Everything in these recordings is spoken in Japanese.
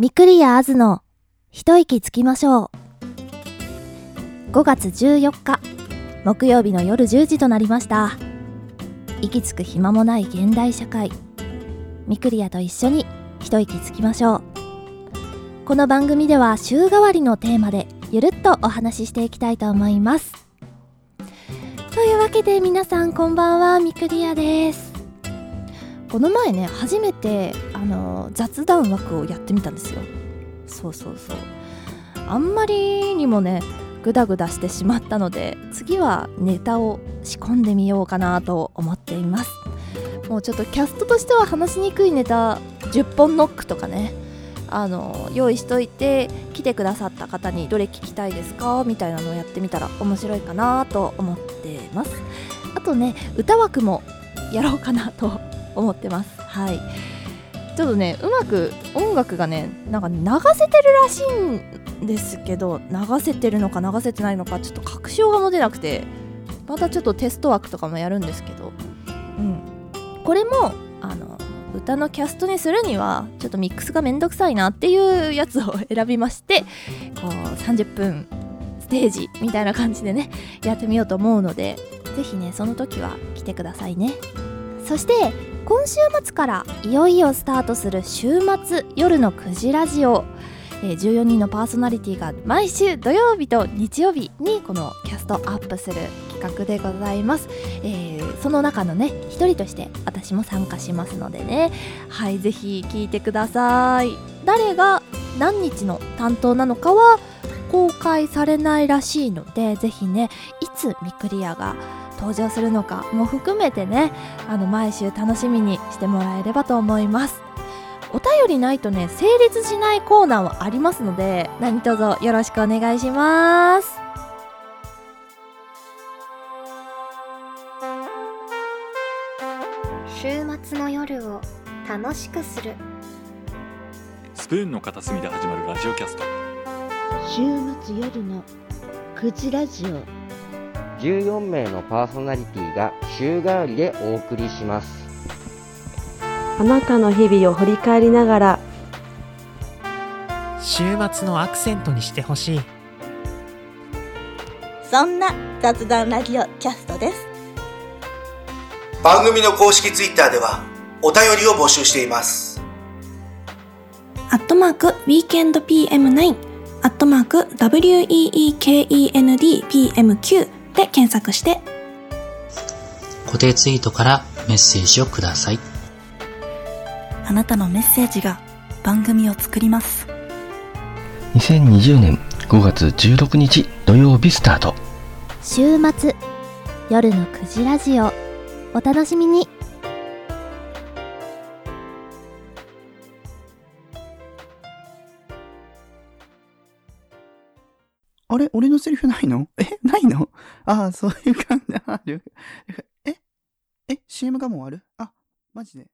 みくりやあずの一息つきましょう。5月14日木曜日の夜10時となりました。息つく暇もない現代社会。みくりやと一緒に一息つきましょう。この番組では週替わりのテーマでゆるっとお話ししていきたいと思います。というわけで皆さんこんばんはみくりやです。この前ね初めてあの雑談枠をやってみたんですよ。そうそうそう。あんまりにもねグダグダしてしまったので次はネタを仕込んでみようかなと思っています。もうちょっとキャストとしては話しにくいネタ10本ノックとかねあの用意しといて来てくださった方にどれ聞きたいですか？みたいなのをやってみたら面白いかなと思ってます。あとね歌枠もやろうかなと思ってます。はい。ちょっとねうまく音楽がねなんか流せてるらしいんですけど流せてるのか流せてないのかちょっと確証が持てなくてまたちょっとテスト枠とかもやるんですけど。うん。これもあの歌のキャストにするにはちょっとミックスがめんどくさいなっていうやつを選びましてこう30分ステージみたいな感じでねやってみようと思うので是非ねその時は来てくださいね。そして今週末からいよいよスタートする週末夜の9時ラジオ、えー、14人のパーソナリティが毎週土曜日と日曜日にこのキャストアップする企画でございます、えー、その中のね一人として私も参加しますのでね。はいぜひ聞いてください。誰が何日の担当なのかは公開されないらしいのでぜひねいつミクリアが登場するのかも含めてねあの毎週楽しみにしてもらえればと思います。お便りないとね成立しないコーナーはありますので何卒よろしくお願いします。週末の夜を楽しくする。スプーンの片隅で始まるラジオキャスト。週末夜の9時ラジオ14名のパーソナリティが週替わりでお送りします。あなたの日々を振り返りながら週末のアクセントにしてほしい。そんな雑談ラジオキャストです。番組の公式ツイッターではお便りを募集しています。アットマークウィーケンド PM9 アットマーク WEEKENDPM9 で検索して。固定ツイートからメッセージをください。あなたのメッセージが番組を作ります。2020年5月16日土曜日スタート。週末夜の9時ラジオ。お楽しみにあれ？俺のセリフないの？え？ないの？ああ、そういう感じある。え？え ?CM がもうある？あ、マジで？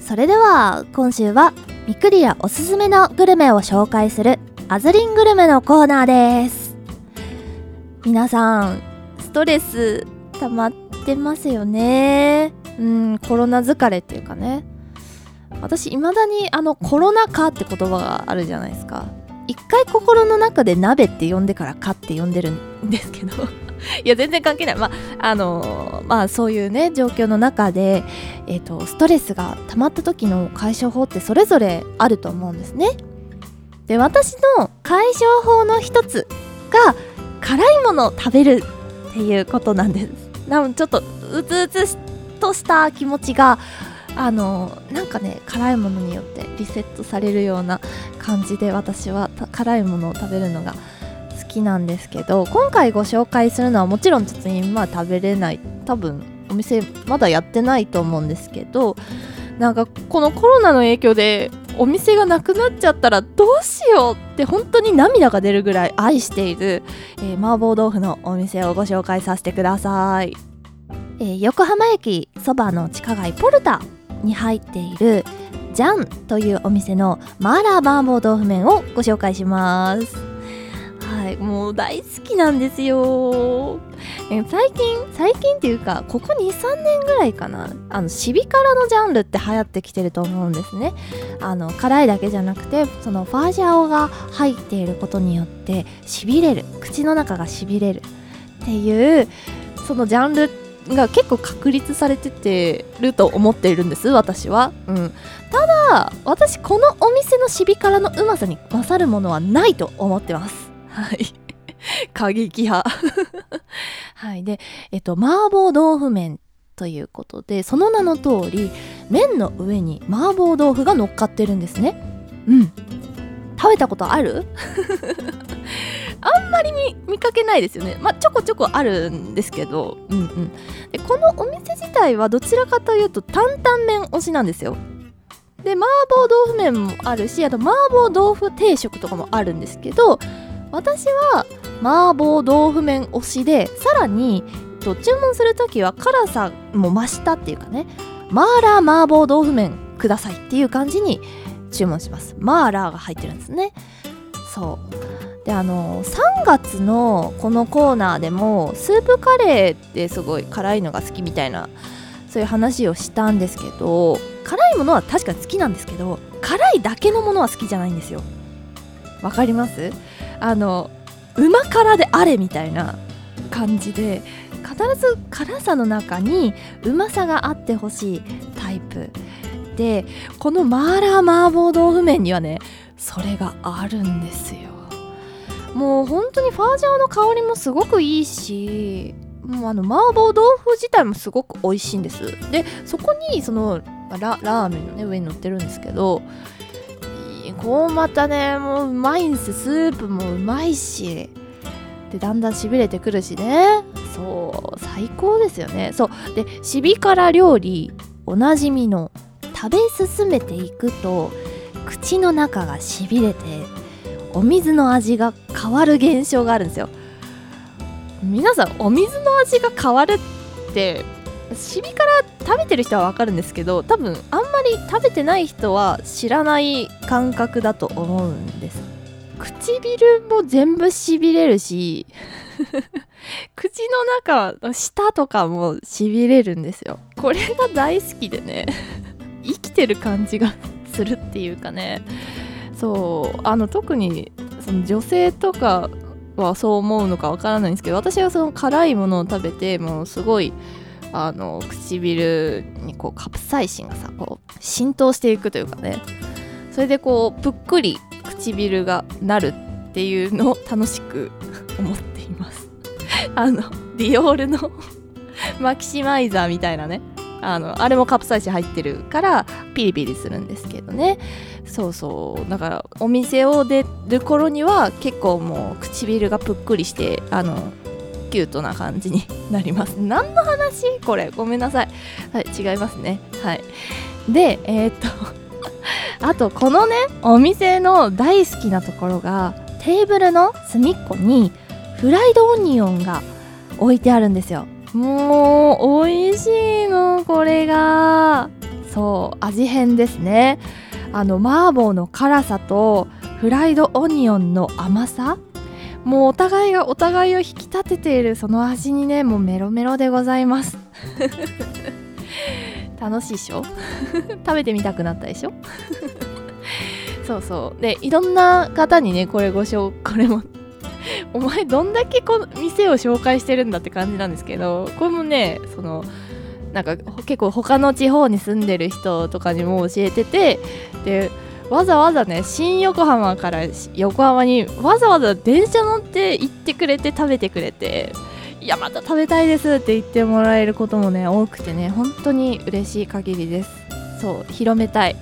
それでは今週はミクリアおすすめのグルメを紹介するアズリングルメのコーナーです。皆さんストレス溜まってますよね。うんコロナ疲れっていうかね。私いまだにあのコロナ禍って言葉があるじゃないですか。一回心の中で鍋って呼んでから「か」って呼んでるんですけど。いや全然関係ない。まああのまあそういうね状況の中で、えーと、ストレスが溜まった時の解消法ってそれぞれあると思うんですね。で私の解消法の一つが辛いものを食べるっていうことなんです。なのちょっとうつうつとした気持ちがあのなんかね辛いものによってリセットされるような感じで私は辛いものを食べるのが好きなんですけど今回ご紹介するのはもちろんちょっと今食べれない。多分お店まだやってないと思うんですけどなんかこのコロナの影響でお店がなくなっちゃったらどうしようって本当に涙が出るぐらい愛している、えー、麻婆豆腐のお店をご紹介させてください、えー、横浜駅そばの地下街ポルタに入っているジャンというお店のマーラー麻婆豆腐麺をご紹介します。はいもう大好きなんですよ。最近最近っていうかここ23年ぐらいかな。あのシビ辛のジャンルって流行ってきてると思うんですね。あの辛いだけじゃなくてそのファージャオが入っていることによってしびれる。口の中がしびれる。っていうそのジャンルが結構確立されててると思っているんです私は、うん、ただ私このお店のシビ辛のうまさに勝るものはないと思ってます。はい。過激派。はい。でえっと麻婆豆腐麺ということでその名の通り麺の上に麻婆豆腐が乗っかってるんですね。うん。食べたことある？あんまり見見かけないですよね。まあちょこちょこあるんですけど。うんうん。でこのお店自体はどちらかというと担々麺推しなんですよ。で麻婆豆腐麺もあるしあと麻婆豆腐定食とかもあるんですけど私は麻婆豆腐麺推しでさらに注文する時は辛さも増したっていうかねマーラー麻婆豆腐麺くださいっていう感じに注文します。マーラーが入ってるんですね。そう。であの3月のこのコーナーでもスープカレーってすごい辛いのが好きみたいなそういう話をしたんですけど辛いものは確かに好きなんですけど辛いだけのものは好きじゃないんですよ。わかります？あのうま辛であれみたいな感じで必ず辛さの中にうまさがあってほしいタイプ。でこのマーラー麻婆豆腐麺にはねそれがあるんですよ。もう本当にファージャオの香りもすごくいいしもうあの麻婆豆腐自体もすごく美味しいんです。でそこにそのララーメンのね上に乗ってるんですけどこうまたねもううまいんです。スープもうまいしでだんだんしびれてくるしね。そう最高ですよね。そうでシビ辛料理おなじみの食べ進めていくと口の中がしびれてお水の味が変わる現象があるんですよ。皆さんお水の味が変わるってシビ辛食べてる人はわかるんですけど多分あんまり食べてない人は知らない感覚だと思うんです。唇も全部しびれるし口の中の舌とかもしびれるんですよ。これが大好きでね。生きてる感じがするっていうかね。そうあの特にその女性とかはそう思うのかわからないんですけど私はその辛いものを食べてもうすごいあの唇にこうカプサイシンがさこう浸透していくというかね。それでこうぷっくり唇がなるっていうのを楽しく思っています。あのディオールの マキシマイザーみたいなね。あのあれもカプサイシン入ってるからピリピリするんですけどね。そうそう。だからお店を出る頃には結構もう唇がぷっくりしてあのキュートな感じになります。何の話？これ。ごめんなさい。はい違いますね。はい。でえー、っと あとこのねお店の大好きなところがテーブルの隅っこにフライドオニオンが置いてあるんですよ。もう美味しいのこれが。そう味変ですね。あの麻婆の辛さとフライドオニオンの甘さ。もうお互いがお互いを引き立てているその味にねもうメロメロでございます。楽しいでしょ？食べてみたくなったでしょ？そうそう。でいろんな方にねこれご紹これもお前どんだけこの店を紹介してるんだって感じなんですけどこれもねそのなんか結構他の地方に住んでる人とかにも教えててでわざわざね新横浜から横浜にわざわざ電車乗って行ってくれて食べてくれていやまた食べたいですって言ってもらえることもね多くてね本当に嬉しい限りです。そう広めたい。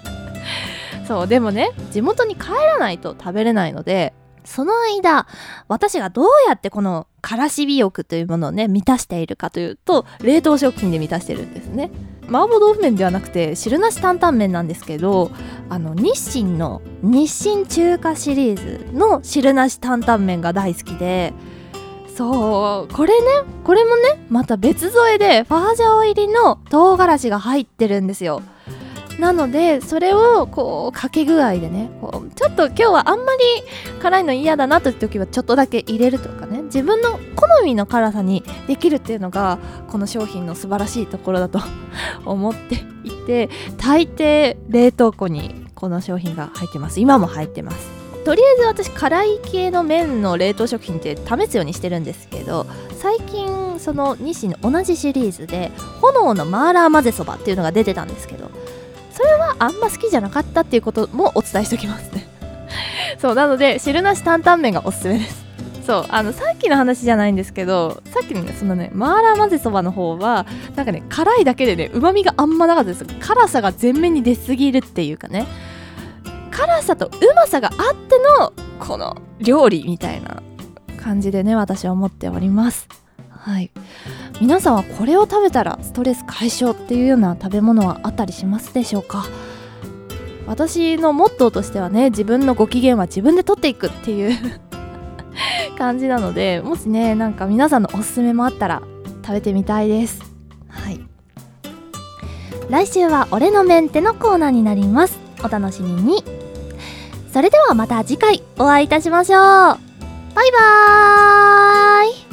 そうでもね地元に帰らないと食べれないのでその間私がどうやってこのからし美欲というものをね満たしているかというと冷凍食品で満たしてるんですね。麻婆豆腐麺ではなくて汁なし担々麺なんですけどあの日清の日清中華シリーズの汁なし担々麺が大好きでそうこれねこれもねまた別添えでファージャオ入りの唐辛子が入ってるんですよ。なのでそれをこうかけ具合でねこうちょっと今日はあんまり辛いの嫌だなという時はちょっとだけ入れるとかね自分の好みの辛さにできるっていうのがこの商品の素晴らしいところだと思っていて大抵冷凍庫にこの商品が入ってます。今も入ってます。とりあえず私辛い系の麺の冷凍食品って試すようにしてるんですけど最近その日清の同じシリーズで炎のマーラー混ぜそばっていうのが出てたんですけどそれはあんま好きじゃなかったっていうこともお伝えしておきますね。そうなので汁なし担々麺がおすすめです。そうあのさっきの話じゃないんですけどさっきのねそのねマーラー混ぜそばの方はなんかね辛いだけでねうまみがあんまなかったです。辛さが前面に出すぎるっていうかね。辛さとうまさがあってのこの料理みたいな感じでね私は思っております。はい。皆さんはこれを食べたらストレス解消っていうような食べ物はあったりしますでしょうか？私のモットーとしてはね自分のご機嫌は自分で取っていくっていう 感じなのでもしねなんか皆さんのおすすめもあったら食べてみたいです。はい。来週は俺のメンテのコーナーになります。お楽しみに。それではまた次回お会いいたしましょう。バイバーイ。